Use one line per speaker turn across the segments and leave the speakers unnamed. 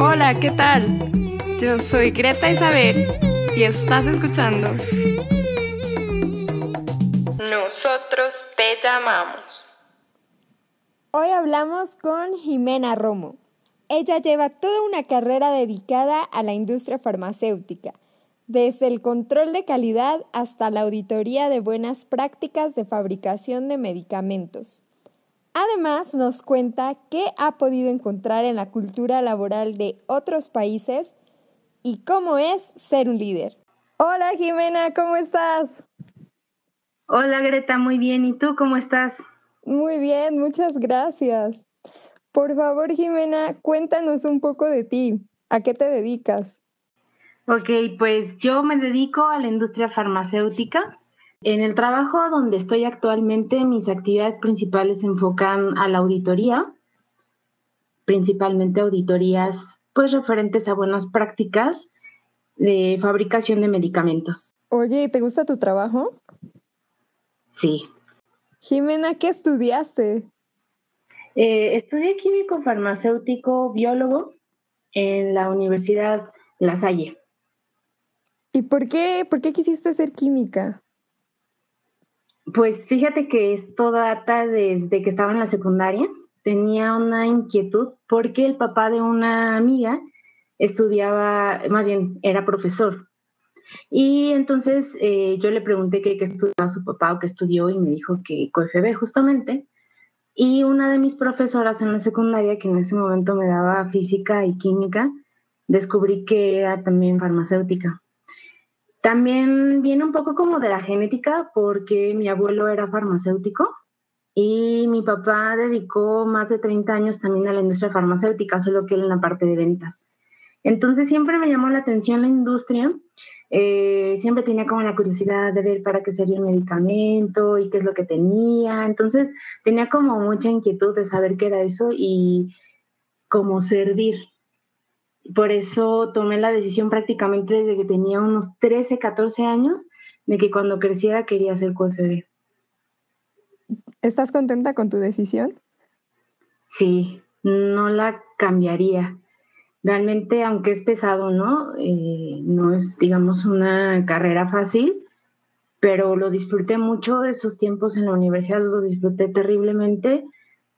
Hola, ¿qué tal? Yo soy Greta Isabel y estás escuchando Nosotros te llamamos.
Hoy hablamos con Jimena Romo. Ella lleva toda una carrera dedicada a la industria farmacéutica, desde el control de calidad hasta la auditoría de buenas prácticas de fabricación de medicamentos. Además, nos cuenta qué ha podido encontrar en la cultura laboral de otros países y cómo es ser un líder. Hola Jimena, ¿cómo estás?
Hola Greta, muy bien. ¿Y tú cómo estás?
Muy bien, muchas gracias. Por favor, Jimena, cuéntanos un poco de ti. ¿A qué te dedicas?
Ok, pues yo me dedico a la industria farmacéutica. En el trabajo donde estoy actualmente, mis actividades principales se enfocan a la auditoría, principalmente auditorías pues referentes a buenas prácticas de fabricación de medicamentos.
Oye, ¿te gusta tu trabajo?
Sí.
Jimena, ¿qué estudiaste?
Eh, estudié químico farmacéutico biólogo en la Universidad La Salle.
¿Y por qué, por qué quisiste hacer química?
Pues fíjate que esto data desde que estaba en la secundaria. Tenía una inquietud porque el papá de una amiga estudiaba, más bien era profesor. Y entonces eh, yo le pregunté qué, estudiaba su papá o qué estudió y me dijo que COFB justamente. Y una de mis profesoras en la secundaria, que en ese momento me daba física y química, descubrí que era también farmacéutica. También viene un poco como de la genética, porque mi abuelo era farmacéutico y mi papá dedicó más de 30 años también a la industria farmacéutica, solo que él en la parte de ventas. Entonces siempre me llamó la atención la industria eh, siempre tenía como la curiosidad de ver para qué sería el medicamento y qué es lo que tenía. Entonces tenía como mucha inquietud de saber qué era eso y cómo servir. Por eso tomé la decisión prácticamente desde que tenía unos 13, 14 años de que cuando creciera quería ser QFB.
¿Estás contenta con tu decisión?
Sí, no la cambiaría realmente, aunque es pesado, ¿no? Eh, no es, digamos, una carrera fácil, pero lo disfruté mucho esos tiempos en la universidad, los disfruté terriblemente.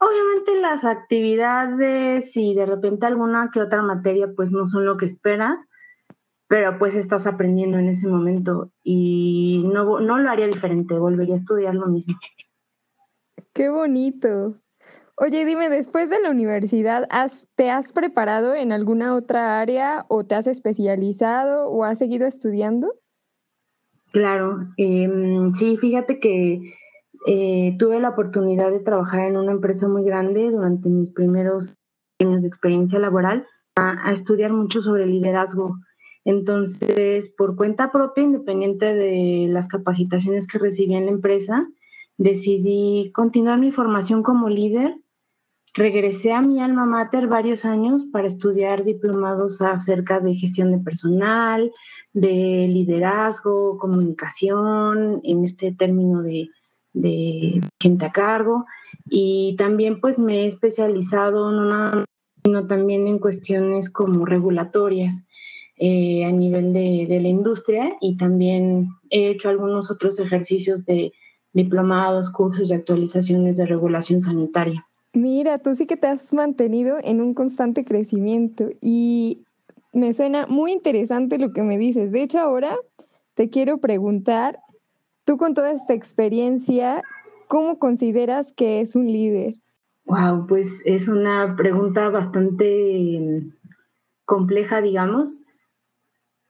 Obviamente las actividades y de repente alguna que otra materia pues no son lo que esperas, pero pues estás aprendiendo en ese momento y no, no lo haría diferente, volvería a estudiar lo mismo.
Qué bonito. Oye, dime, después de la universidad, ¿te has preparado en alguna otra área o te has especializado o has seguido estudiando?
Claro, em, sí, fíjate que eh, tuve la oportunidad de trabajar en una empresa muy grande durante mis primeros años de experiencia laboral a, a estudiar mucho sobre liderazgo. Entonces, por cuenta propia, independiente de las capacitaciones que recibí en la empresa, decidí continuar mi formación como líder Regresé a mi alma mater varios años para estudiar diplomados acerca de gestión de personal, de liderazgo, comunicación, en este término de, gente a cargo. Y también pues me he especializado no nada sino también en cuestiones como regulatorias eh, a nivel de, de la industria y también he hecho algunos otros ejercicios de diplomados, cursos y actualizaciones de regulación sanitaria.
Mira, tú sí que te has mantenido en un constante crecimiento y me suena muy interesante lo que me dices. De hecho, ahora te quiero preguntar, tú con toda esta experiencia, ¿cómo consideras que es un líder?
Wow, pues es una pregunta bastante mm, compleja, digamos,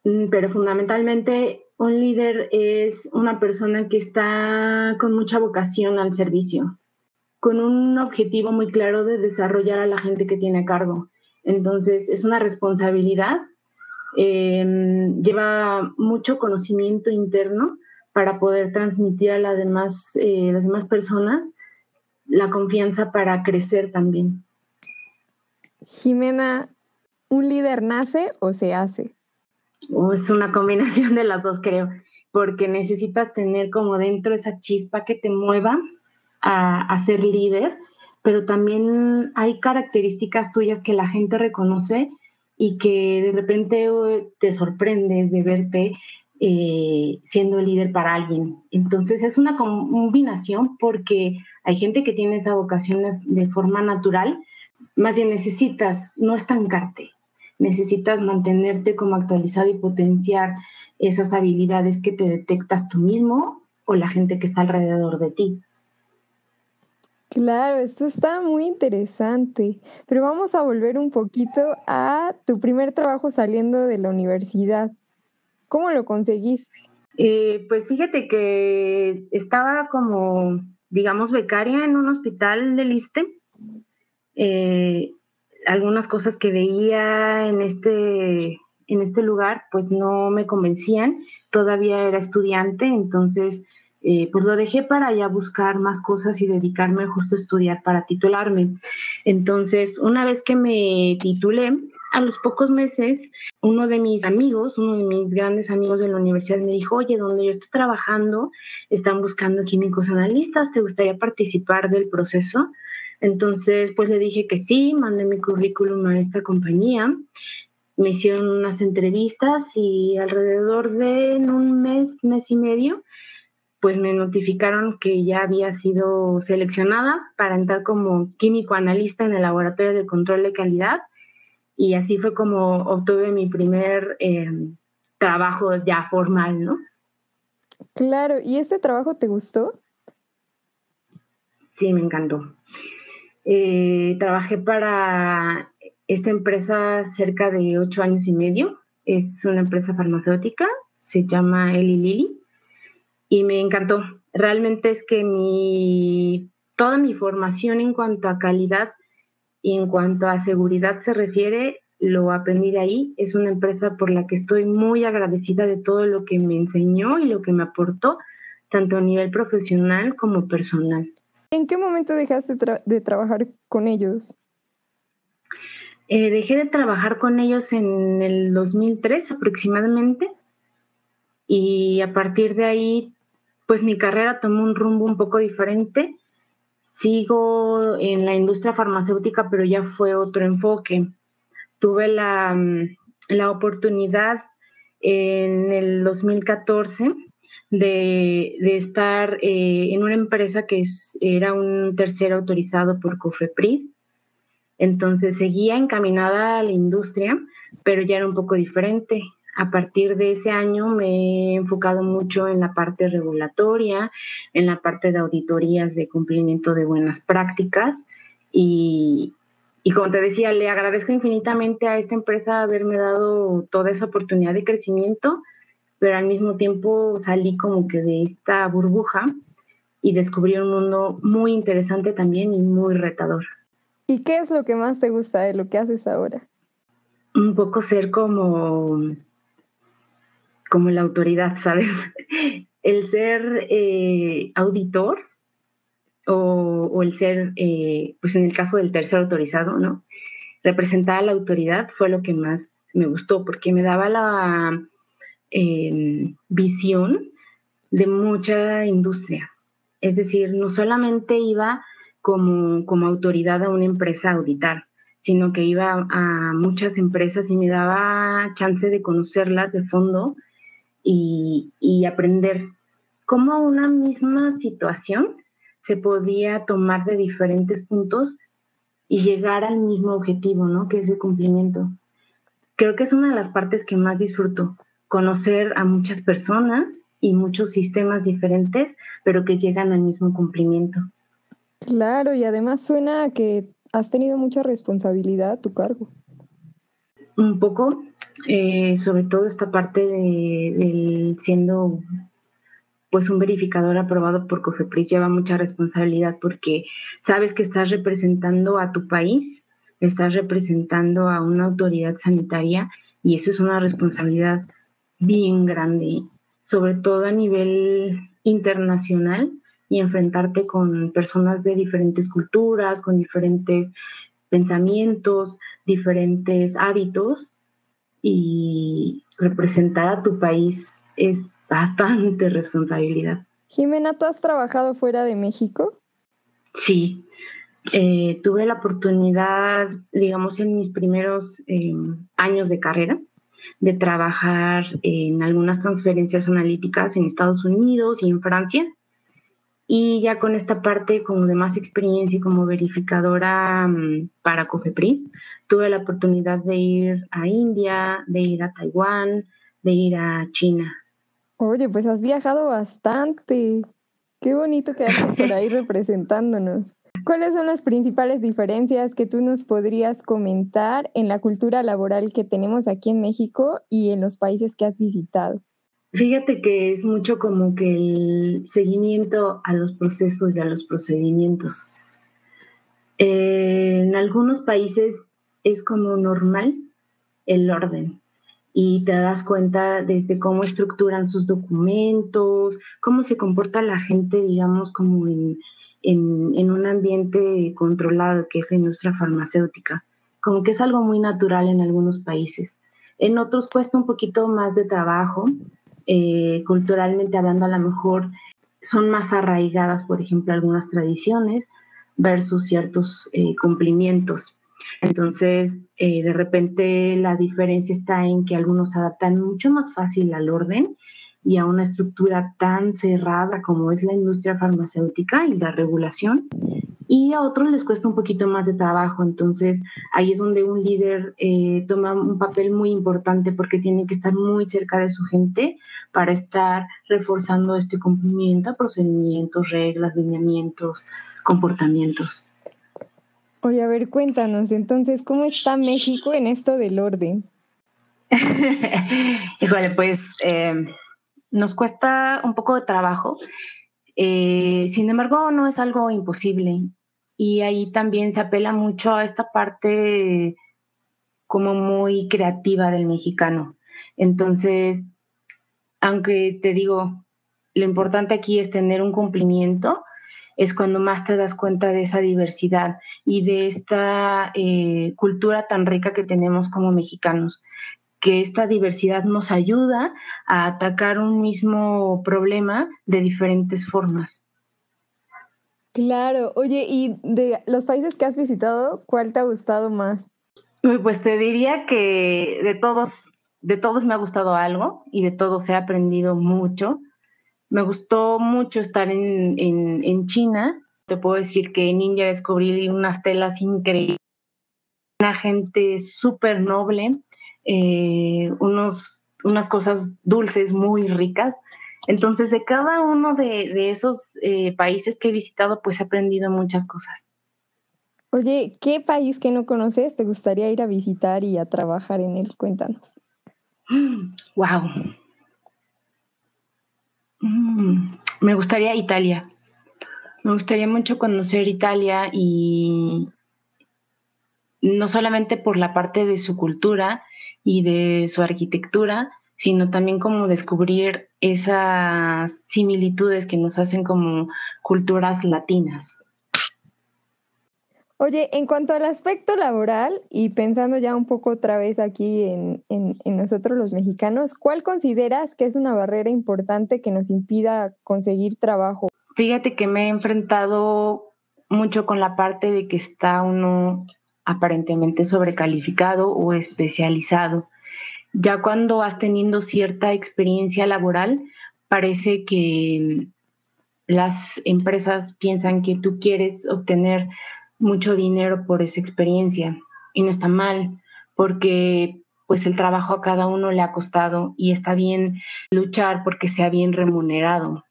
mm, pero fundamentalmente un líder es una persona que está con mucha vocación al servicio con un objetivo muy claro de desarrollar a la gente que tiene cargo. Entonces, es una responsabilidad, em, lleva mucho conocimiento interno para poder transmitir a las demás, eh, las demás personas la confianza para crecer también.
Jimena, ¿un líder nace o se hace?
es una combinación de las dos, creo, porque necesitas tener como dentro esa chispa que te mueva a, ser líder, pero también hay características tuyas que la gente reconoce y que de repente te sorprendes de verte eh, siendo líder para alguien. Entonces es una combinación porque hay gente que tiene esa vocación de forma natural, más bien necesitas no estancarte, necesitas mantenerte como actualizado y potenciar esas habilidades que te detectas tú mismo o la gente que está alrededor de ti.
Claro, esto está muy interesante, pero vamos a volver un poquito a tu primer trabajo saliendo de la universidad. ¿Cómo lo conseguiste?
Eh, pues fíjate que estaba como, digamos, becaria en un hospital de Liste. Eh, algunas cosas que veía en este, en este lugar pues no me convencían. Todavía era estudiante, entonces eh, pues lo dejé para ya buscar más cosas y dedicarme justo a estudiar para titularme. Entonces, una vez que me titulé, a los pocos meses, uno de mis amigos, uno de mis grandes amigos de la universidad me dijo, oye, donde yo estoy trabajando, están buscando químicos analistas, ¿te gustaría participar del proceso? Entonces, pues le dije que sí, mandé mi currículum a esta compañía, me hicieron unas entrevistas y alrededor de un mes, mes y medio, pues me notificaron que ya había sido seleccionada para entrar como químico analista en el laboratorio de control de calidad y así fue como obtuve mi primer em, trabajo ya formal, ¿no?
Claro, ¿y este trabajo te gustó?
Sí, me encantó. Eh, trabajé para esta empresa cerca de ocho años y medio. Es una empresa farmacéutica, se llama Eli Lilly y me encantó. Realmente es que mi, toda mi formación en cuanto a calidad y en cuanto a seguridad se refiere, lo aprendí de ahí. Es una empresa por la que estoy muy agradecida de todo lo que me enseñó y lo que me aportó, tanto a nivel profesional como personal.
¿En qué momento dejaste de trabajar con ellos?
Eh, dejé de trabajar con ellos en el 2003 aproximadamente y a partir de ahí pues mi carrera tomó un rumbo un poco diferente. Sigo en la industria farmacéutica, pero ya fue otro enfoque. Tuve la, mm, oportunidad en el 2014 de, estar eh, en una empresa que era un tercero autorizado por COFEPRIS. Entonces seguía encaminada a la industria, pero ya era un poco diferente a partir de ese año me he enfocado mucho en la parte regulatoria, en la parte de auditorías de cumplimiento de buenas prácticas y, como te decía, le agradezco infinitamente a esta empresa haberme dado toda esa oportunidad de crecimiento, pero al mismo tiempo salí como que de esta burbuja y descubrí un mundo muy interesante también y muy retador.
¿Y qué es lo que más te gusta de lo que haces ahora?
Un poco ser como como la autoridad, ¿sabes? El ser eh, auditor o, el ser, eh, pues en el caso del tercer autorizado, ¿no? Representar a la autoridad fue lo que más me gustó porque me daba la em, visión de mucha industria. Es decir, no solamente iba como, como autoridad a una empresa a auditar, sino que iba a muchas empresas y me daba chance de conocerlas de fondo y, aprender cómo una misma situación se podía tomar de diferentes puntos y llegar al mismo objetivo, ¿no? Que es el cumplimiento. Creo que es una de las partes que más disfruto, conocer a muchas personas y muchos sistemas diferentes, pero que llegan al mismo cumplimiento.
Claro, y además suena a que has tenido mucha responsabilidad a tu cargo.
Un poco, eh, sobre todo esta parte de, siendo pues un verificador aprobado por COFEPRIS lleva mucha responsabilidad porque sabes que estás representando a tu país, estás representando a una autoridad sanitaria y eso es una responsabilidad bien grande, sobre todo a nivel internacional y enfrentarte con personas de diferentes culturas, con diferentes pensamientos, diferentes hábitos y representar a tu país es bastante responsabilidad.
Jimena, ¿tú has trabajado fuera de México?
Sí, eh, tuve la oportunidad, digamos, en mis primeros eh, años de carrera, de trabajar en algunas transferencias analíticas en Estados Unidos y en Francia. Y ya con esta parte como de más experiencia y como verificadora mm, para Cofepris, tuve la oportunidad de ir a India, de ir a Taiwán, de ir a China.
Oye, pues has viajado bastante. Qué bonito que andas por ahí representándonos. ¿Cuáles son las principales diferencias que tú nos podrías comentar en la cultura laboral que tenemos aquí en México y en los países que has visitado?
Fíjate que es mucho como que el seguimiento a los procesos y a los procedimientos. en algunos países es como normal el orden y te das cuenta desde cómo estructuran sus documentos, cómo se comporta la gente, digamos, como en, en, un ambiente controlado que es la industria farmacéutica. Como que es algo muy natural en algunos países. En otros cuesta un poquito más de trabajo, eh, culturalmente hablando a lo mejor son más arraigadas, por ejemplo, algunas tradiciones versus ciertos eh, cumplimientos. Entonces, eh, de repente la diferencia está en que algunos adaptan mucho más fácil al orden y a una estructura tan cerrada como es la industria farmacéutica y la regulación, y a otros les cuesta un poquito más de trabajo. Entonces, ahí es donde un líder eh, toma un papel muy importante porque tiene que estar muy cerca de su gente para estar reforzando este cumplimiento a procedimientos, reglas, lineamientos, comportamientos.
Oye, a ver, cuéntanos entonces, ¿cómo está México en esto del orden?
Híjole, pues eh, nos cuesta un poco de trabajo. Eh, sin embargo, no es algo imposible. Y ahí también se apela mucho a esta parte como muy creativa del mexicano. Entonces, aunque te digo, lo importante aquí es tener un cumplimiento, es cuando más te das cuenta de esa diversidad y de esta eh, cultura tan rica que tenemos como mexicanos que esta diversidad nos ayuda a atacar un mismo problema de diferentes formas.
Claro, oye, y de los países que has visitado, ¿cuál te ha gustado más?
Pues te diría que de todos, de todos me ha gustado algo y de todos he aprendido mucho. Me gustó mucho estar en, en China. Te puedo decir que en India descubrí unas telas increíbles, una gente súper noble, eh, unos, unas cosas dulces muy ricas. Entonces, de cada uno de, esos eh, países que he visitado, pues he aprendido muchas cosas.
Oye, ¿qué país que no conoces te gustaría ir a visitar y a trabajar en él? Cuéntanos.
Wow. Mm, me gustaría Italia. Me gustaría mucho conocer Italia y no solamente por la parte de su cultura, y de su arquitectura, sino también como descubrir esas similitudes que nos hacen como culturas latinas.
Oye, en cuanto al aspecto laboral y pensando ya un poco otra vez aquí en, en, nosotros los mexicanos, ¿cuál consideras que es una barrera importante que nos impida conseguir trabajo?
Fíjate que me he enfrentado mucho con la parte de que está uno aparentemente sobrecalificado o especializado. Ya cuando vas teniendo cierta experiencia laboral, parece que las empresas piensan que tú quieres obtener mucho dinero por esa experiencia y no está mal porque pues el trabajo a cada uno le ha costado y está bien luchar porque sea bien remunerado.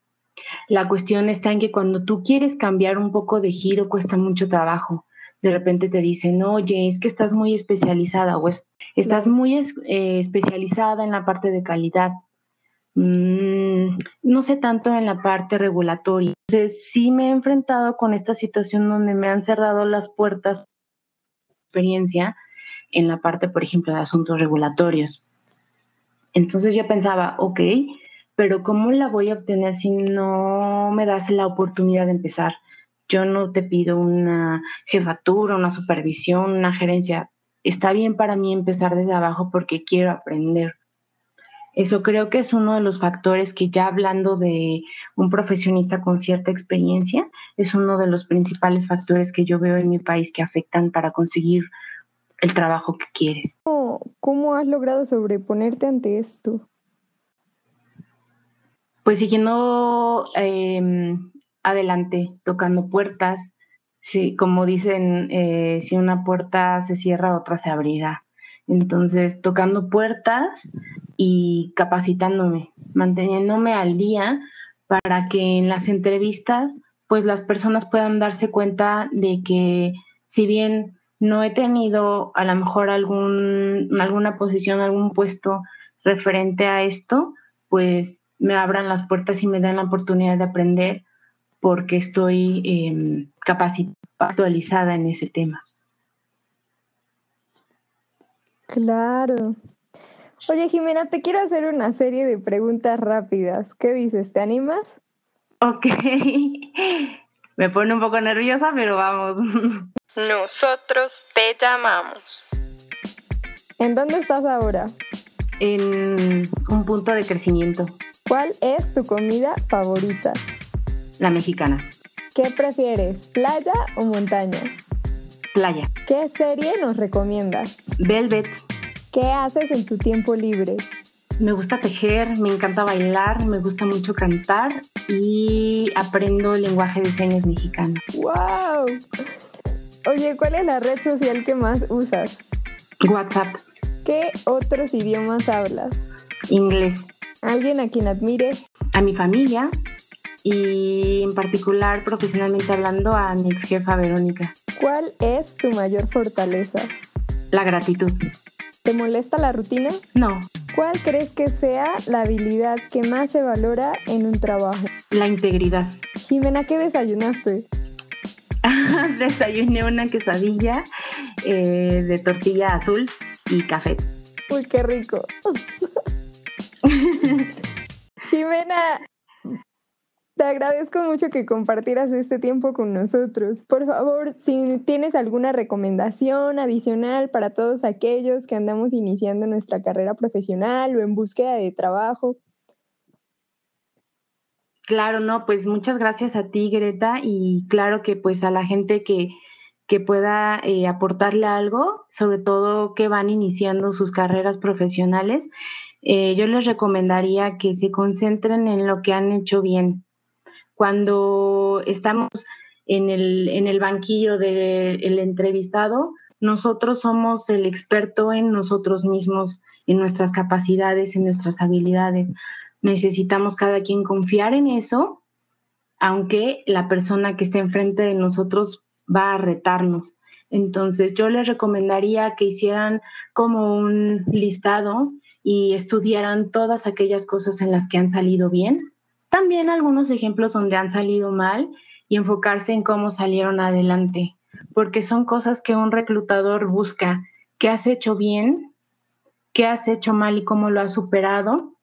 La cuestión está en que cuando tú quieres cambiar un poco de giro cuesta mucho trabajo de repente te dicen, oye, es que estás muy especializada o estás muy eh, especializada en la parte de calidad. Mm, no sé tanto en la parte regulatoria. Entonces, sí me he enfrentado con esta situación donde me han cerrado las puertas experiencia en la parte, por ejemplo, de asuntos regulatorios. Entonces yo pensaba, ok, pero ¿cómo la voy a obtener si no me das la oportunidad de empezar? Yo no te pido una jefatura, una supervisión, una gerencia. Está bien para mí empezar desde abajo porque quiero aprender. Eso creo que es uno de los factores que ya hablando de un profesionista con cierta experiencia, es uno de los principales factores que yo veo en mi país que afectan para conseguir el trabajo que quieres.
¿Cómo, has logrado sobreponerte ante esto?
Pues siguiendo em, adelante, tocando puertas. Sí, como dicen, eh, si una puerta se cierra, otra se abrirá. Entonces, tocando puertas y capacitándome, manteniéndome al día para que en las entrevistas, pues las personas puedan darse cuenta de que si bien no he tenido a lo mejor algún, alguna posición, algún puesto referente a esto, pues me abran las puertas y me dan la oportunidad de aprender porque estoy eh, capacitada, actualizada en ese tema.
Claro. Oye, Jimena, te quiero hacer una serie de preguntas rápidas. ¿Qué dices? ¿Te animas?
Ok. Me pone un poco nerviosa, pero vamos.
Nosotros te llamamos.
¿En dónde estás ahora?
En un punto de crecimiento.
¿Cuál es tu comida favorita?
La mexicana.
¿Qué prefieres, playa o montaña?
Playa.
¿Qué serie nos recomiendas?
Velvet.
¿Qué haces en tu tiempo libre?
Me gusta tejer, me encanta bailar, me gusta mucho cantar y aprendo el lenguaje de señas mexicano.
¡Wow! Oye, ¿cuál es la red social que más usas?
WhatsApp.
¿Qué otros idiomas hablas?
Inglés.
¿Alguien a quien admires?
A mi familia, y en particular profesionalmente hablando a mi ex jefa Verónica.
¿Cuál es tu mayor fortaleza?
La gratitud.
¿Te molesta la rutina?
No.
¿Cuál crees que sea la habilidad que más se valora en un trabajo?
La integridad.
Jimena, ¿qué desayunaste?
Desayuné una quesadilla eh, de tortilla azul y café.
Uy, qué rico. Jimena, te agradezco mucho que compartieras este tiempo con nosotros. Por favor, si tienes alguna recomendación adicional para todos aquellos que andamos iniciando nuestra carrera profesional o en búsqueda de trabajo.
Claro, no, pues muchas gracias a ti, Greta, y claro que pues a la gente que, que pueda eh, aportarle algo, sobre todo que van iniciando sus carreras profesionales, eh, yo les recomendaría que se concentren en lo que han hecho bien, cuando estamos en el, en el banquillo del entrevistado, nosotros somos el experto en nosotros mismos, en nuestras capacidades, en nuestras habilidades. Necesitamos cada quien confiar en eso, aunque la persona que esté enfrente de nosotros va a retarnos. Entonces, yo les recomendaría que hicieran como un listado y estudiaran todas aquellas cosas en las que han salido bien también algunos ejemplos donde han salido mal y enfocarse en cómo salieron adelante, porque son cosas que un reclutador busca. ¿Qué has hecho bien? ¿Qué has hecho mal y cómo lo has superado?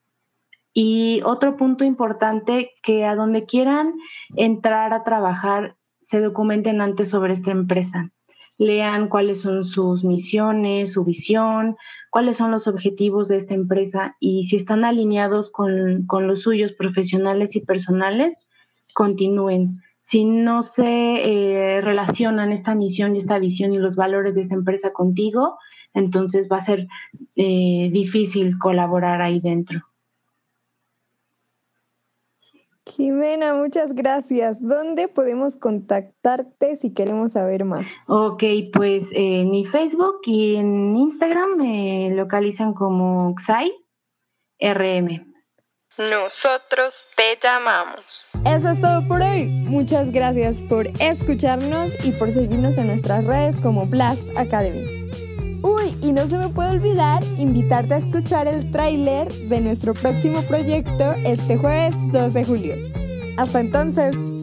Y otro punto importante, que a donde quieran entrar a trabajar, se documenten antes sobre esta empresa lean cuáles son sus misiones, su visión, cuáles son los objetivos de esta empresa y si están alineados con, los suyos profesionales y personales, continúen. Si no se eh, relacionan esta misión y esta visión y los valores de esa empresa contigo, entonces va a ser eh, difícil colaborar ahí dentro.
Jimena, muchas gracias. ¿Dónde podemos contactarte si queremos saber más?
Ok, pues en mi Facebook y en Instagram me localizan como Xai RM.
Nosotros te llamamos.
Eso es todo por hoy. Muchas gracias por escucharnos y por seguirnos en nuestras redes como Blast Academy. Uy, y no se me puede olvidar invitarte a escuchar el tráiler de nuestro próximo proyecto este jueves 2 de julio. Hasta entonces.